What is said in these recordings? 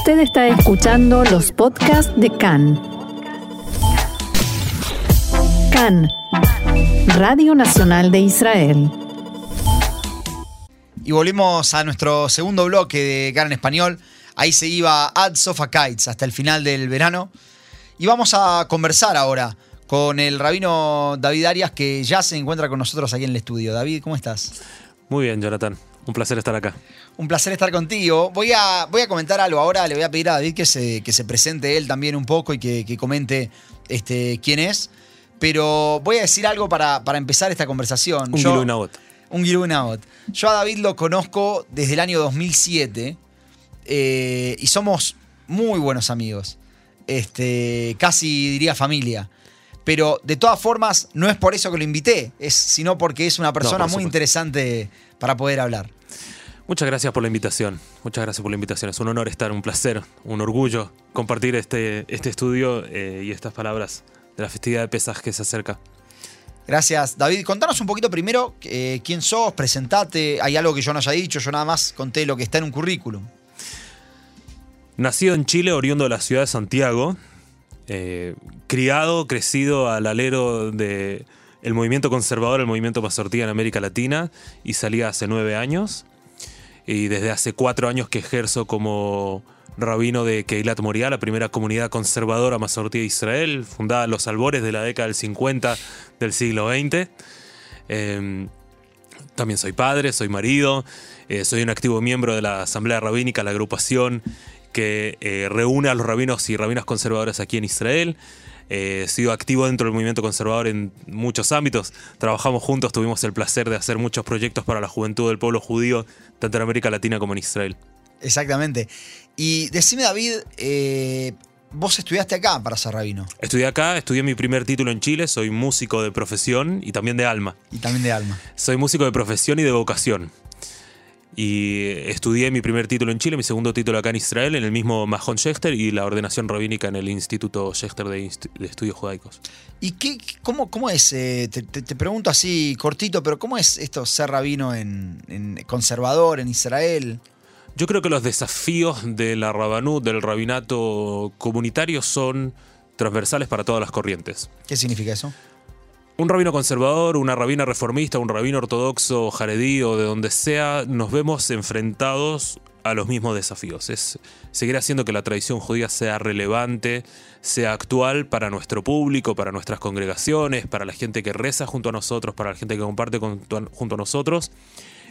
Usted está escuchando los podcasts de CAN. CAN, Radio Nacional de Israel. Y volvemos a nuestro segundo bloque de CAN en español. Ahí se iba Ad Sofa Kites hasta el final del verano. Y vamos a conversar ahora con el rabino David Arias, que ya se encuentra con nosotros aquí en el estudio. David, ¿cómo estás? Muy bien, Jonathan. Un placer estar acá. Un placer estar contigo. Voy a, voy a comentar algo ahora. Le voy a pedir a David que se, que se presente él también un poco y que, que comente este, quién es. Pero voy a decir algo para, para empezar esta conversación. Un Yo-. Un Gilui Nahot. Yo a David lo conozco desde el año 2007 eh, y somos muy buenos amigos. Este, casi diría familia. Pero de todas formas, no es por eso que lo invité, es sino porque es una persona muy interesante para poder hablar. Muchas gracias por la invitación. Muchas gracias por la invitación. Es un honor estar, un placer, un orgullo compartir este, este estudio eh, y estas palabras de la festividad de Pesaj que se acerca. Gracias, David. Contanos un poquito primero eh, quién sos, presentate. Hay algo que yo no haya dicho, yo nada más conté lo que está en un currículum. Nacido en Chile, oriundo de la ciudad de Santiago, eh, criado, crecido al alero de movimiento conservador, el movimiento Mazortía en América Latina, y salí hace nueve años. Y desde hace cuatro años que ejerzo como rabino de Keilat Moriah, la primera comunidad conservadora mazortí de Israel, fundada en los albores de la década del 50 del siglo XX. Eh, también soy padre, soy marido, eh, soy un activo miembro de la Asamblea Rabínica, la agrupación que eh, reúne a los rabinos y rabinas conservadores aquí en Israel. Eh, he sido activo dentro del movimiento conservador en muchos ámbitos. Trabajamos juntos, tuvimos el placer de hacer muchos proyectos para la juventud del pueblo judío, tanto en América Latina como en Israel. Exactamente. Y decime, David, eh, vos estudiaste acá para ser rabino Estudié acá, estudié mi primer título en Chile, soy músico de profesión y también de alma. y también de alma. Soy músico de profesión y de vocación. Y estudié mi primer título en Chile, mi segundo título acá en Israel, en el mismo Mahon Schechter y la ordenación rabínica en el Instituto Schechter de, Inst- de Estudios Judaicos. ¿Y qué, cómo, cómo es? eh, te, te- te pregunto así cortito, pero ¿cómo es esto ser rabino en, en conservador en Israel? Yo creo que los desafíos de la rabanut, del rabinato comunitario, son transversales para todas las corrientes. ¿Qué significa eso? Un rabino conservador, una rabina reformista, un rabino ortodoxo, jaredí o de donde sea, nos vemos enfrentados a los mismos desafíos. Es seguir haciendo que la tradición judía sea relevante, sea actual para nuestro público, para nuestras congregaciones, para la gente que reza junto a nosotros, para la gente que comparte junto a nosotros,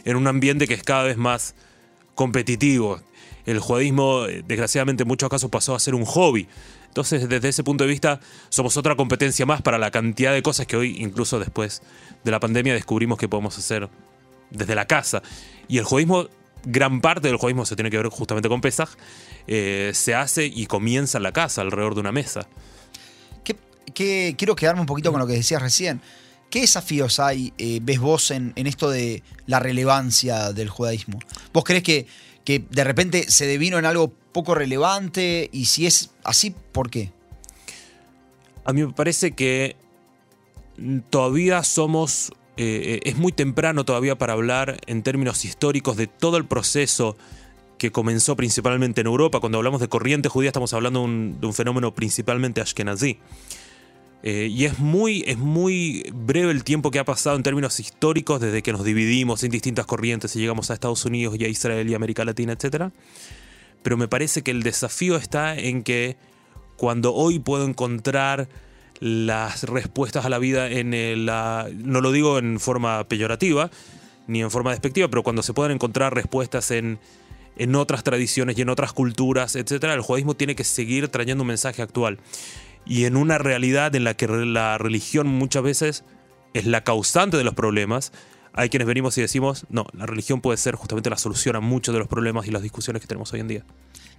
en un ambiente que es cada vez más competitivo. El judaísmo, eh, desgraciadamente, en muchos casos pasó a ser un hobby. Entonces, desde ese punto de vista, somos otra competencia más para la cantidad de cosas que hoy, incluso después de la pandemia, descubrimos que podemos hacer desde la casa. Y el judaísmo, gran parte del judaísmo se tiene que ver justamente con Pesaj, eh, se hace y comienza en la casa, alrededor de una mesa. ¿Qué, quiero quedarme un poquito con lo que decías recién. ¿Qué desafíos hay, eh, ves vos, en, en esto de la relevancia del judaísmo? ¿Vos crees que, que de repente se devino en algo poco relevante? Y si es así, ¿por qué? A mí me parece que todavía somos, eh, eh, es muy temprano todavía para hablar en términos históricos de todo el proceso que comenzó principalmente en Europa. Cuando hablamos de corriente judía estamos hablando de un, de un fenómeno principalmente ashkenazí. Eh, y es muy, es muy breve el tiempo que ha pasado en términos históricos desde que nos dividimos en distintas corrientes y llegamos a Estados Unidos y a Israel y América Latina, etc. Pero me parece que el desafío está en que cuando hoy puedo encontrar las respuestas a la vida en la- no lo digo en forma peyorativa ni en forma despectiva, pero cuando se pueden encontrar respuestas en, en otras tradiciones y en otras culturas, etcétera, el judaísmo tiene que seguir trayendo un mensaje actual. Y en una realidad en la que la religión muchas veces es la causante de los problemas, hay quienes venimos y decimos, no, la religión puede ser justamente la solución a muchos de los problemas y las discusiones que tenemos hoy en día.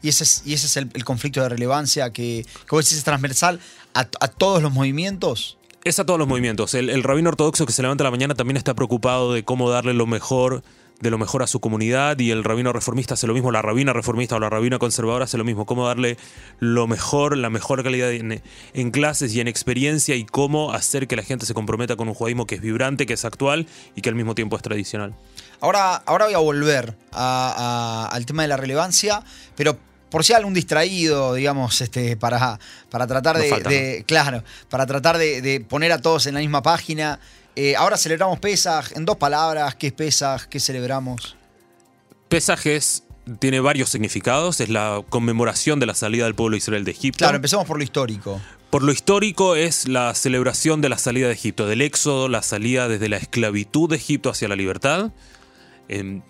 Y ese es, y ese es el, el conflicto de relevancia que, que vos decís es transversal a, a todos los movimientos. Es a todos los movimientos. El, el rabino ortodoxo que se levanta a la mañana también está preocupado de cómo darle lo mejor de lo mejor a su comunidad y el rabino reformista hace lo mismo, la rabina reformista o la rabina conservadora hace lo mismo, cómo darle lo mejor, la mejor calidad en, en clases y en experiencia y cómo hacer que la gente se comprometa con un judaísmo que es vibrante, que es actual y que al mismo tiempo es tradicional. Ahora, ahora voy a volver a- a- al tema de la relevancia, pero por si hay algún distraído, digamos, este, para, para tratar de, falta, de- claro, para tratar de, de poner a todos en la misma página. Eh, ahora celebramos Pesaj, en dos palabras, ¿qué es Pesaj? ¿Qué celebramos? Pesaj es- tiene varios significados. Es la conmemoración de la salida del pueblo de Israel de Egipto. Claro, empecemos por lo histórico. Por lo histórico es la celebración de la salida de Egipto, del éxodo, la salida desde la esclavitud de Egipto hacia la libertad. Em,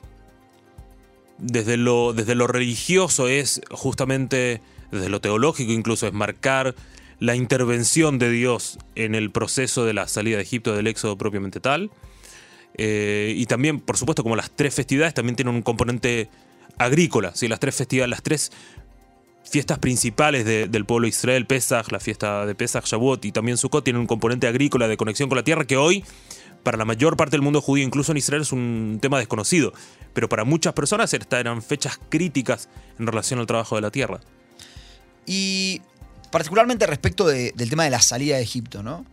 desde, lo, desde lo religioso es justamente, desde lo teológico incluso, es marcar la intervención de Dios en el proceso de la salida de Egipto, del éxodo propiamente tal. Eh, y también, por supuesto, como las tres festividades también tienen un componente agrícola. ¿sí? Las tres festividades, las tres fiestas principales de- del pueblo de Israel, Pesach, la fiesta de Pesach, Shavuot y también Sukkot, tienen un componente agrícola de conexión con la tierra que hoy, para la mayor parte del mundo judío, incluso en Israel, es un tema desconocido. Pero para muchas personas estas eran fechas críticas en relación al trabajo de la tierra. Y particularmente respecto de- del tema de la salida de Egipto, ¿no?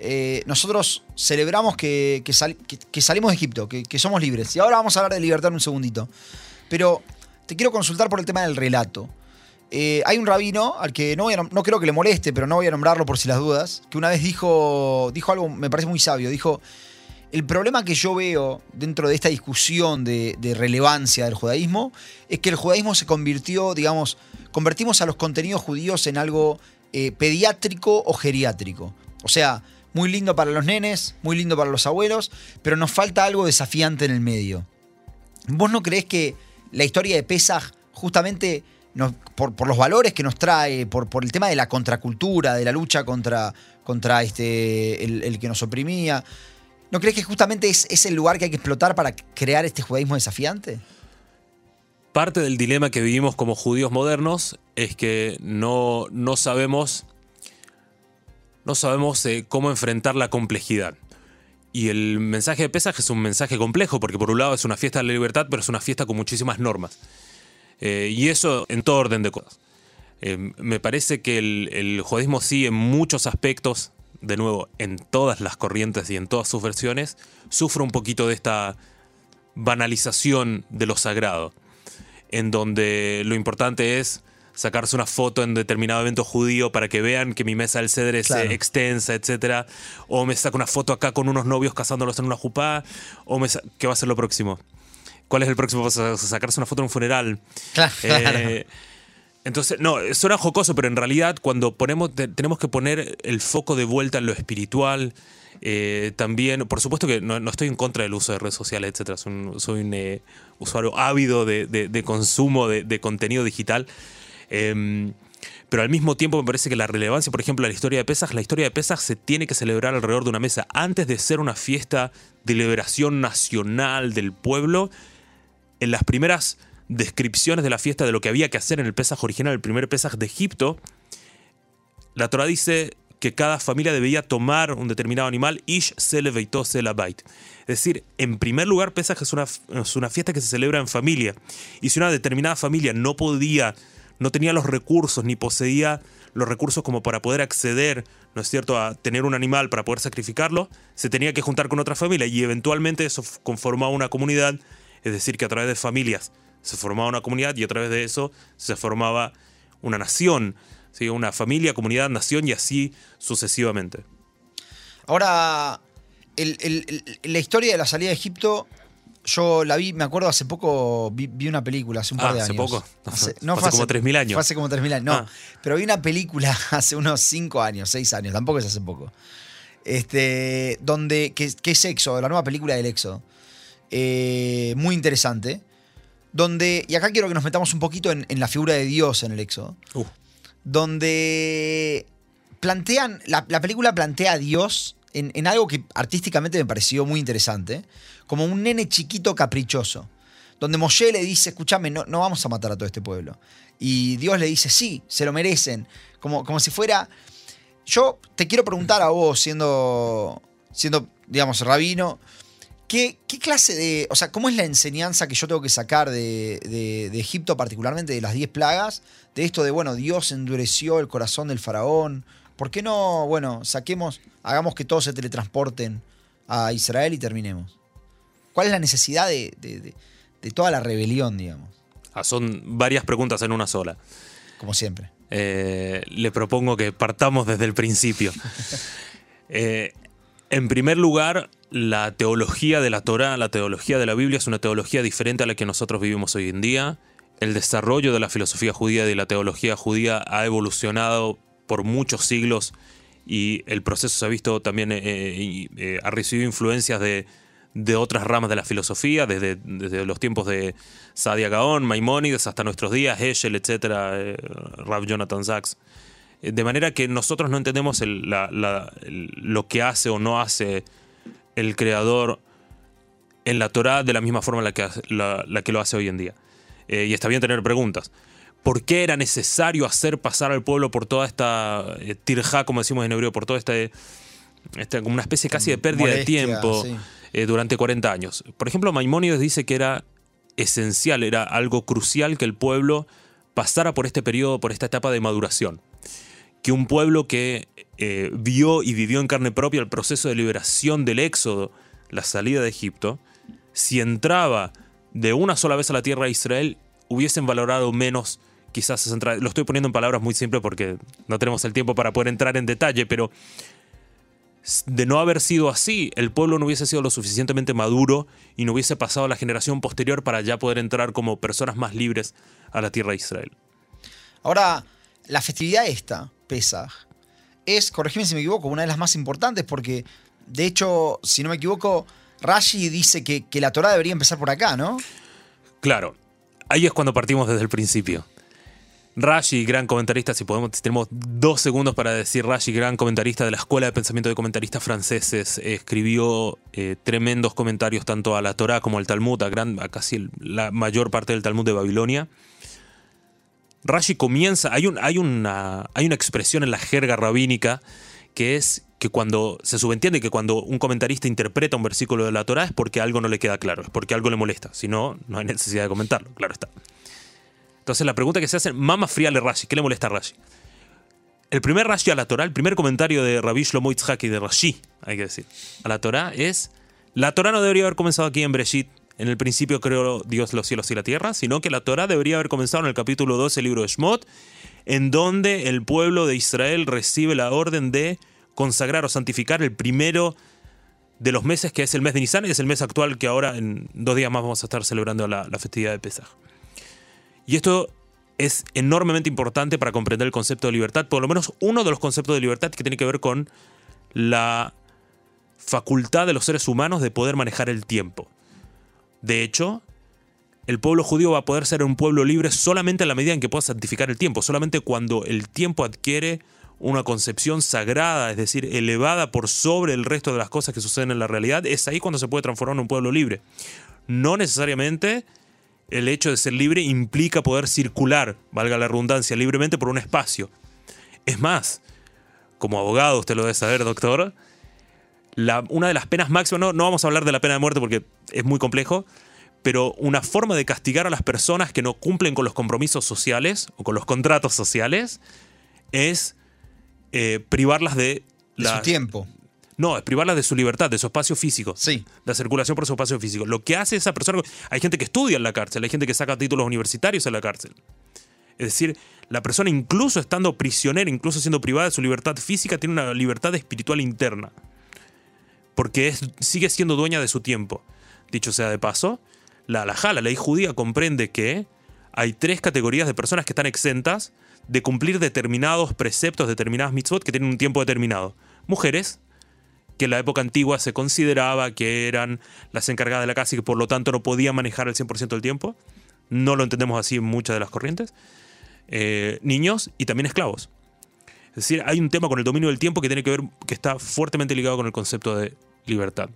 Eh, nosotros celebramos que, que sal- que- que salimos de Egipto, que, somos libres. Y ahora vamos a hablar de libertad en un segundito. Pero te quiero consultar por el tema del relato. Eh, hay un rabino al que no, voy no creo que le moleste, pero no voy a nombrarlo por si las dudas, que una vez dijo, dijo algo, me parece muy sabio, dijo, el problema que yo veo dentro de esta discusión de relevancia del judaísmo es que el judaísmo se convirtió, digamos, convertimos a los contenidos judíos en algo eh, pediátrico o geriátrico. O sea, muy lindo para los nenes, muy lindo para los abuelos, pero nos falta algo desafiante en el medio. ¿Vos no creés que la historia de Pesaj, justamente por, los valores que nos trae, por, el tema de la contracultura, de la lucha contra, contra este, el, que nos oprimía, ¿no crees que justamente es el lugar que hay que explotar para crear este judaísmo desafiante? Parte del dilema que vivimos como judíos modernos es que no, no sabemos, no sabemos eh, cómo enfrentar la complejidad. Y el mensaje de Pesaj es un mensaje complejo, porque por un lado es una fiesta de la libertad, pero es una fiesta con muchísimas normas. Eh, y eso en todo orden de cosas. Eh, me parece que el, el judaísmo sí, en muchos aspectos, de nuevo, en todas las corrientes y en todas sus versiones, sufre un poquito de esta banalización de lo sagrado, en donde lo importante es sacarse una foto en determinado evento judío para que vean que mi mesa del ceder es Claro. eh, extensa, etcétera, o me saco una foto acá con unos novios casándolos en una jupá, o me ¿qué va a ser lo próximo? ¿Cuál es el próximo paso? ¿Sacarse una foto en un funeral? Claro. Eh, entonces, no, suena jocoso, pero en realidad cuando ponemos, te- tenemos que poner el foco de vuelta en lo espiritual, eh, también, por supuesto que no, estoy en contra del uso de redes sociales, etcétera. Soy un, eh, usuario ávido de, consumo de, contenido digital. Em, pero al mismo tiempo me parece que la relevancia, por ejemplo, de la historia de Pesaj, la historia de Pesaj se tiene que celebrar alrededor de una mesa. Antes de ser una fiesta de liberación nacional del pueblo, en las primeras descripciones de la fiesta de lo que había que hacer en el Pesaj original, el primer Pesaj de Egipto, la Torah dice que cada familia debía tomar un determinado animal, ish sele veito sela bait. Es decir, en primer lugar, Pesaj es una, es una fiesta que se celebra en familia. Y si una determinada familia no podía, no tenía los recursos, ni poseía los recursos como para poder acceder, ¿no es cierto?, a tener un animal para poder sacrificarlo, se tenía que juntar con otra familia y eventualmente eso conformaba una comunidad, es decir, que a través de familias se formaba una comunidad y a través de eso se formaba una nación, ¿sí? una familia, comunidad, nación y así sucesivamente. Ahora, el- el- el- la historia de la salida de Egipto, yo la vi, me acuerdo hace poco, vi, vi una película, hace un par Ah, de ¿hace años. poco? Hace, Fue hace como 3.000 años. Fue hace como 3.000 años, no. Ah. Pero vi una película hace unos 5 años, 6 años, tampoco es hace poco. Este, donde, que, que es Éxodo, la nueva película del Éxodo. Eh, muy interesante. Donde, y acá quiero que nos metamos un poquito en, en la figura de Dios en el Éxodo Uh, donde plantean, la, la película plantea a Dios en, en algo que artísticamente me pareció muy interesante, como un nene chiquito caprichoso, donde Moshe le dice, escúchame, no, no vamos a matar a todo este pueblo. Y Dios le dice, sí, se lo merecen, como, como si fuera... Yo te quiero preguntar a vos, siendo, siendo digamos, rabino, ¿Qué, qué clase de. O sea, cómo es la enseñanza que yo tengo que sacar de, de- de Egipto, particularmente de las 10 plagas? De esto de, bueno, Dios endureció el corazón del faraón. ¿Por qué no, bueno, saquemos, hagamos que todos se teletransporten a Israel y terminemos? ¿Cuál es la necesidad de, de- de- de toda la rebelión, digamos? Ah, son varias preguntas en una sola. Como siempre. Eh, le propongo que partamos desde el principio. Eh, en primer lugar, la teología de la Torah, la teología de la Biblia es una teología diferente a la que nosotros vivimos hoy en día. El desarrollo de la filosofía judía y la teología judía ha evolucionado por muchos siglos y el proceso se ha visto también, eh, eh, eh, ha recibido influencias de, de otras ramas de la filosofía, desde, desde los tiempos de Sadia Gaon, Maimónides, hasta nuestros días, etcétera, eh, Rav Jonathan Sachs. Eh, De manera que nosotros no entendemos el- la- la- el- lo que hace o no hace el creador en la Torá de la misma forma en la que, hace- la, la que lo hace hoy en día. Eh, y está bien tener preguntas. ¿Por qué era necesario hacer pasar al pueblo por toda esta eh, tirja, como decimos en hebreo, por toda esta, esta como una especie casi de pérdida de tiempo sí. eh, durante 40 años? Por ejemplo, Maimónides dice que era esencial, era algo crucial que el pueblo pasara por este periodo, por esta etapa de maduración. Que un pueblo que eh, vio y vivió en carne propia el proceso de liberación del éxodo, la salida de Egipto, si entraba de una sola vez a la tierra de Israel, hubiesen valorado menos quizás esa entrada. Lo estoy poniendo en palabras muy simples porque no tenemos el tiempo para poder entrar en detalle, pero de no haber sido así, el pueblo no hubiese sido lo suficientemente maduro y no hubiese pasado la generación posterior para ya poder entrar como personas más libres a la tierra de Israel. Ahora, la festividad esta, Es, corregime si me equivoco, una de las más importantes porque, de hecho, si no me equivoco, Rashi dice que, la Torah debería empezar por acá, ¿no? Claro, ahí es cuando partimos desde el principio. Rashi, gran comentarista, si podemos, tenemos dos segundos para decir Rashi, gran comentarista de la Escuela de Pensamiento de Comentaristas Franceses, escribió eh, tremendos comentarios tanto a la Torá como al Talmud, a, gran, a casi la mayor parte del Talmud de Babilonia. Rashi comienza, hay, un, hay, una, expresión en la jerga rabínica que es que cuando se subentiende que cuando un comentarista interpreta un versículo de la Torá es porque algo no le queda claro, es porque algo le molesta, si no, no hay necesidad de comentarlo, claro está. Entonces la pregunta que se hace, Mama Friale Rashi, ¿qué le molesta a Rashi? El primer Rashi a la Torá, el primer comentario de Rabbi Shlomo Yitzhak y de Rashi, hay que decir, a la Torá es, la Torá no debería haber comenzado aquí en Breshit, en el principio creó Dios los cielos y la tierra, sino que la Torá debería haber comenzado en el capítulo 12 del libro de Shmot, en donde el pueblo de Israel recibe la orden de consagrar o santificar el primero de los meses, que es el mes de Nisan, y es el mes actual que ahora en dos días más vamos a estar celebrando la, la festividad de Pesaj. Y esto es enormemente importante para comprender el concepto de libertad, por lo menos uno de los conceptos de libertad que tiene que ver con la facultad de los seres humanos de poder manejar el tiempo. De hecho, el pueblo judío va a poder ser un pueblo libre solamente en la medida en que pueda santificar el tiempo, solamente cuando el tiempo adquiere una concepción sagrada, es decir, elevada por sobre el resto de las cosas que suceden en la realidad, es ahí cuando se puede transformar en un pueblo libre. No necesariamente el hecho de ser libre implica poder circular, valga la redundancia, libremente por un espacio. Es más, como abogado, usted lo debe saber, doctor, la- una de las penas máximas, no, no vamos a hablar de la pena de muerte porque es muy complejo, pero una forma de castigar a las personas que no cumplen con los compromisos sociales o con los contratos sociales es eh, privarlas de, De su tiempo. No, es privarlas de su libertad, de su espacio físico. Sí. La circulación por su espacio físico. Lo que hace esa persona. Hay gente que estudia en la cárcel, hay gente que saca títulos universitarios en la cárcel. Es decir, la persona, incluso estando prisionera, incluso siendo privada de su libertad física, tiene una libertad espiritual interna. Porque sigue siendo dueña de su tiempo. Dicho sea de paso, la halajá, la ley judía, comprende que hay tres categorías de personas que están exentas de cumplir determinados preceptos, determinadas mitzvot que tienen un tiempo determinado. Mujeres, que en la época antigua se consideraba que eran las encargadas de la casa y que por lo tanto no podían manejar el 100% del tiempo. No lo entendemos así en muchas de las corrientes. Eh, niños y también esclavos. Es decir, hay un tema con el dominio del tiempo que tiene que ver, que está fuertemente ligado con el concepto de libertad.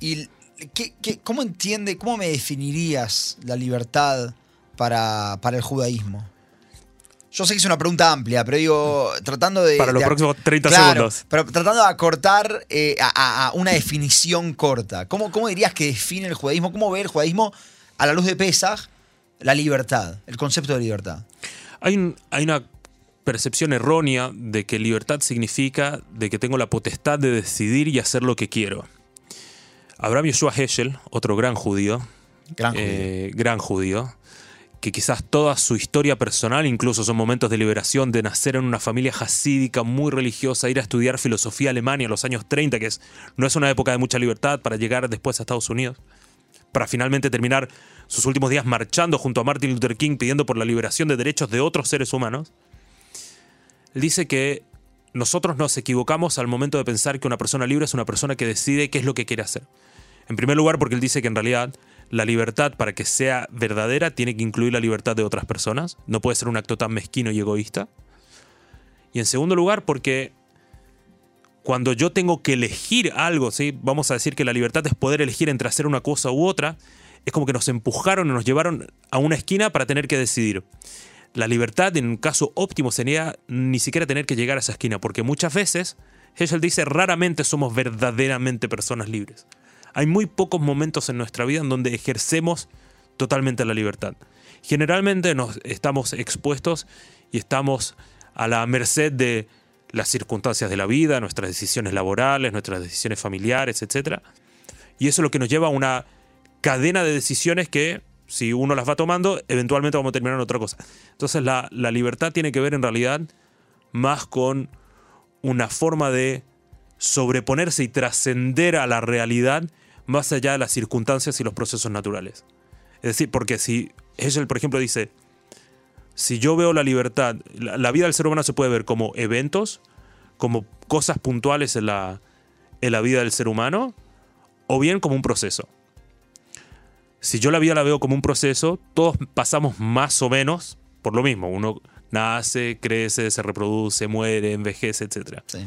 ¿Y qué- qué- cómo entiende, cómo me definirías la libertad para, para el judaísmo? Yo sé que es una pregunta amplia, pero digo, tratando de... Para los de- próximos 30 Claro, segundos. Pero tratando de acortar eh, a, una definición corta. ¿Cómo, ¿Cómo dirías que define el judaísmo? ¿Cómo ve el judaísmo a la luz de Pesaj la libertad, el concepto de libertad? Hay, un- hay una percepción errónea de que libertad significa de que tengo la potestad de decidir y hacer lo que quiero. Abraham Yeshua Heschel, otro gran judío, Gran judío. eh, gran judío, que quizás toda su historia personal, incluso son momentos de liberación, de nacer en una familia hasídica muy religiosa, ir a estudiar filosofía a Alemania en los años 30, que es, no es una época de mucha libertad, para llegar después a Estados Unidos, para finalmente terminar sus últimos días marchando junto a Martin Luther King pidiendo por la liberación de derechos de otros seres humanos. Dice que nosotros nos equivocamos al momento de pensar que una persona libre es una persona que decide qué es lo que quiere hacer. En primer lugar, porque él dice que en realidad la libertad, para que sea verdadera, tiene que incluir la libertad de otras personas. No puede ser un acto tan mezquino y egoísta. Y en segundo lugar, porque cuando yo tengo que elegir algo, ¿sí? vamos a decir que la libertad es poder elegir entre hacer una cosa u otra, es como que nos empujaron y nos llevaron a una esquina para tener que decidir. La libertad, en un caso óptimo, sería ni siquiera tener que llegar a esa esquina, porque muchas veces, Hegel dice, raramente somos verdaderamente personas libres. Hay muy pocos momentos en nuestra vida en donde ejercemos totalmente la libertad. Generalmente nos estamos expuestos y estamos a la merced de las circunstancias de la vida, nuestras decisiones laborales, nuestras decisiones familiares, etc. Y eso es lo que nos lleva a una cadena de decisiones que, si uno las va tomando, eventualmente vamos a terminar en otra cosa. Entonces la, la libertad tiene que ver en realidad más con una forma de sobreponerse y trascender a la realidad más allá de las circunstancias y los procesos naturales. Es decir, porque si Hegel, por ejemplo, dice, si yo veo la libertad, la, la, vida del ser humano se puede ver como eventos, como cosas puntuales en la, en la vida del ser humano, o bien como un proceso. Si yo la vida la veo como un proceso, todos pasamos más o menos por lo mismo. Uno nace, crece, se reproduce, muere, envejece, etc. Sí.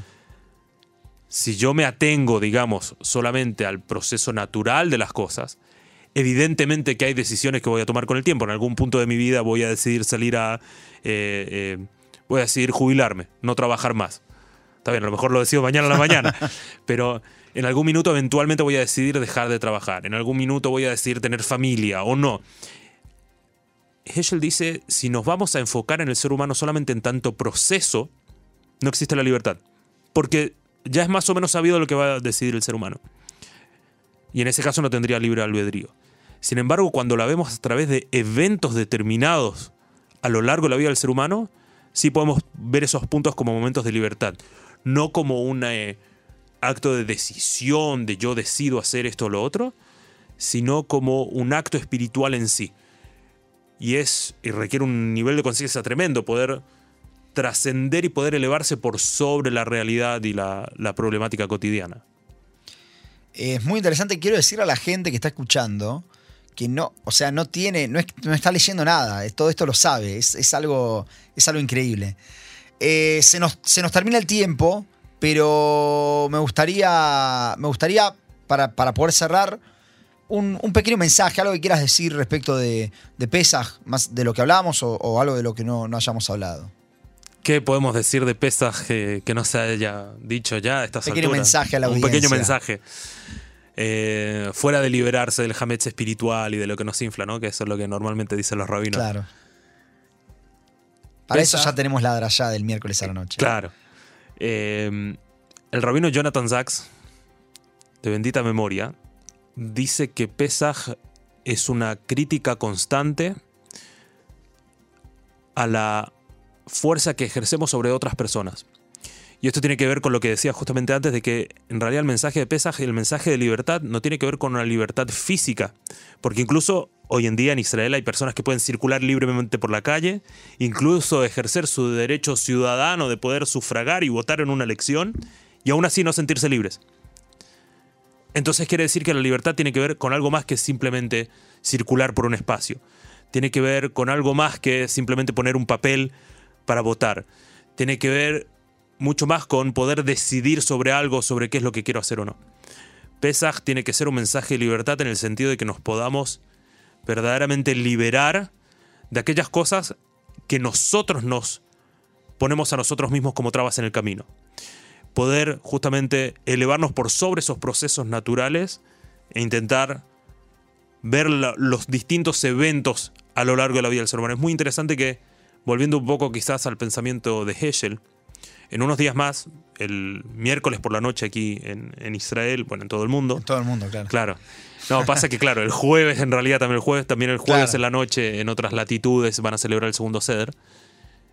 Si yo me atengo, digamos, solamente al proceso natural de las cosas, evidentemente que hay decisiones que voy a tomar con el tiempo. En algún punto de mi vida voy a decidir salir a... Eh, eh, voy a decidir jubilarme, no trabajar más. Está bien, a lo mejor lo decido mañana a la mañana, pero en algún minuto eventualmente voy a decidir dejar de trabajar. En algún minuto voy a decidir tener familia o no. Heschel dice, si nos vamos a enfocar en el ser humano solamente en tanto proceso, no existe la libertad. Porque ya es más o menos sabido lo que va a decidir el ser humano. Y en ese caso no tendría libre albedrío. Sin embargo, cuando la vemos a través de eventos determinados a lo largo de la vida del ser humano, sí podemos ver esos puntos como momentos de libertad. No como un eh, acto de decisión, de yo decido hacer esto o lo otro, sino como un acto espiritual en sí. Y es, y requiere un nivel de conciencia tremendo, poder trascender y poder elevarse por sobre la realidad y la, la problemática cotidiana. Es muy interesante, quiero decirle a la gente que está escuchando que no, o sea, no tiene, no, no está leyendo nada, todo esto lo sabe, es, es algo, es algo increíble. Eh, se, nos, se, nos, termina el tiempo, pero me gustaría, me gustaría para, para poder cerrar, un, un, pequeño mensaje, algo que quieras decir respecto de, de Pesaj, más de lo que hablamos o, o algo de lo que no, no, hayamos hablado. ¿Qué podemos decir de Pesaj que, que no se haya dicho ya a estas pequeño alturas? mensaje a la un audiencia. pequeño mensaje. Eh, fuera de liberarse del hametz espiritual y de lo que nos infla, ¿no? Que eso es lo que normalmente dicen los rabinos. Claro. Para eso ya tenemos la drayá del miércoles a la noche. Claro. Eh, el rabino Jonathan Sachs, de bendita memoria, dice que Pesaj es una crítica constante a la fuerza que ejercemos sobre otras personas. Y esto tiene que ver con lo que decía justamente antes de que en realidad el mensaje de Pesaj, el mensaje de libertad, no tiene que ver con una libertad física. Porque incluso hoy en día en Israel hay personas que pueden circular libremente por la calle, incluso ejercer su derecho ciudadano de poder sufragar y votar en una elección, y aún así no sentirse libres. Entonces quiere decir que la libertad tiene que ver con algo más que simplemente circular por un espacio. Tiene que ver con algo más que simplemente poner un papel para votar. Tiene que ver mucho más con poder decidir sobre algo, sobre qué es lo que quiero hacer o no. Pesaj tiene que ser un mensaje de libertad en el sentido de que nos podamos verdaderamente liberar de aquellas cosas que nosotros nos ponemos a nosotros mismos como trabas en el camino. Poder justamente elevarnos por sobre esos procesos naturales e intentar ver los distintos eventos a lo largo de la vida del ser humano. Es muy interesante que, volviendo un poco quizás al pensamiento de Heschel, En unos días más, el miércoles por la noche aquí en, en Israel, bueno, en todo el mundo. En todo el mundo, claro. Claro. No, pasa que claro, el jueves en realidad también el jueves, también el jueves Claro. en la noche en otras latitudes van a celebrar el segundo ceder.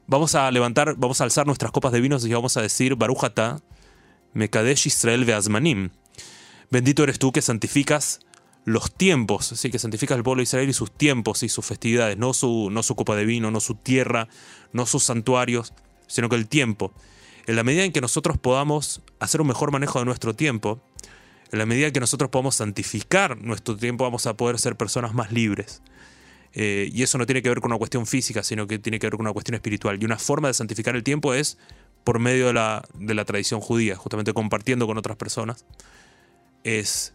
Vamos a levantar, vamos a alzar nuestras copas de vinos y vamos a decir Baruch atah, Mekadesh Israel ve'azmanim. Bendito eres tú que santificas los tiempos, sí, que santificas el pueblo de Israel y sus tiempos y sus festividades, no su, no su copa de vino, no su tierra, no sus santuarios, sino que el tiempo. En la medida en que nosotros podamos hacer un mejor manejo de nuestro tiempo, en la medida que nosotros podamos santificar nuestro tiempo, vamos a poder ser personas más libres. Eh, y eso no tiene que ver con una cuestión física, sino que tiene que ver con una cuestión espiritual. Y una forma de santificar el tiempo es por medio de la, de la tradición judía, justamente compartiendo con otras personas. Es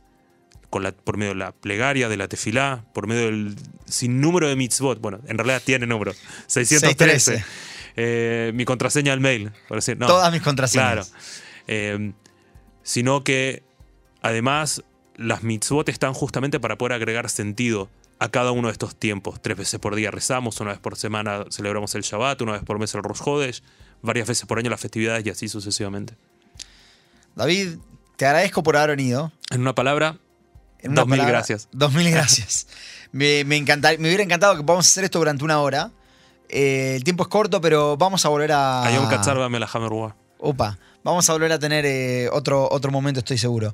con la, por medio de la plegaria, de la tefilá, por medio del sinnúmero de mitzvot. Bueno, en realidad tiene número. 613. 613. Eh, mi contraseña al mail. Por decir, no. Todas mis contraseñas. Claro. Eh, sino que además las mitzvot están justamente para poder agregar sentido a cada uno de estos tiempos. Tres veces por día rezamos, una vez por semana celebramos el Shabbat, una vez por mes el Rosh Hodesh, varias veces por año las festividades y así sucesivamente. David, te agradezco por haber venido. En una palabra, En una Dos mil gracias. Dos mil gracias. me, me, me hubiera encantado que podamos hacer esto durante una hora. Eh, el tiempo es corto, pero vamos a volver a. Katzar, la Hammer. Opa, vamos a volver a tener eh, otro, otro momento, estoy seguro.